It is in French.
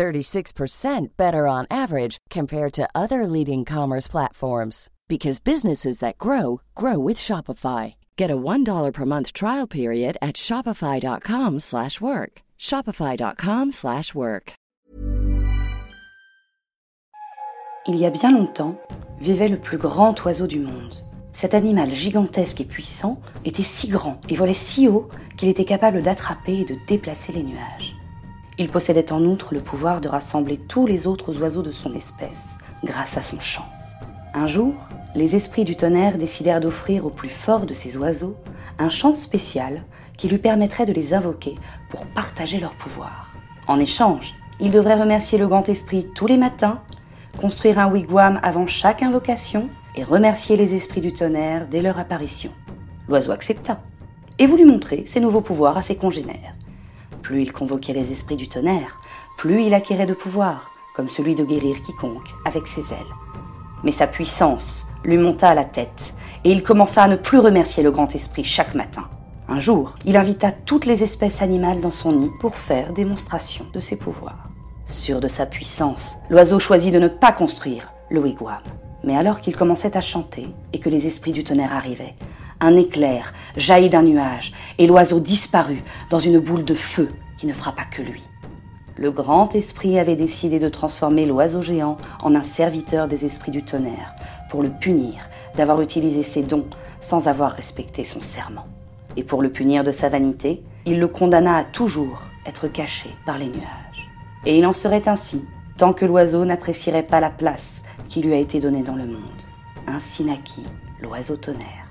36% better on average compared to other leading commerce platforms because businesses that grow grow with Shopify. Get a $1 per month trial period at shopify.com/work. shopify.com/work. Il y a bien longtemps, vivait le plus grand oiseau du monde. Cet animal gigantesque et puissant était si grand et volait si haut qu'il était capable d'attraper et de déplacer les nuages. Il possédait en outre le pouvoir de rassembler tous les autres oiseaux de son espèce grâce à son chant. Un jour, les esprits du tonnerre décidèrent d'offrir au plus fort de ces oiseaux un chant spécial qui lui permettrait de les invoquer pour partager leur pouvoir. En échange, il devrait remercier le grand esprit tous les matins, construire un wigwam avant chaque invocation et remercier les esprits du tonnerre dès leur apparition. L'oiseau accepta et voulut montrer ses nouveaux pouvoirs à ses congénères. Plus il convoquait les esprits du tonnerre, plus il acquérait de pouvoir, comme celui de guérir quiconque avec ses ailes. Mais sa puissance lui monta à la tête, et il commença à ne plus remercier le grand esprit chaque matin. Un jour, il invita toutes les espèces animales dans son nid pour faire démonstration de ses pouvoirs. Sûr de sa puissance, l'oiseau choisit de ne pas construire le wigwam. Mais alors qu'il commençait à chanter et que les esprits du tonnerre arrivaient, un éclair jaillit d'un nuage et l'oiseau disparut dans une boule de feu qui ne frappa que lui. Le grand esprit avait décidé de transformer l'oiseau géant en un serviteur des esprits du tonnerre pour le punir d'avoir utilisé ses dons sans avoir respecté son serment. Et pour le punir de sa vanité, il le condamna à toujours être caché par les nuages. Et il en serait ainsi tant que l'oiseau n'apprécierait pas la place qui lui a été donnée dans le monde. Ainsi naquit l'oiseau tonnerre.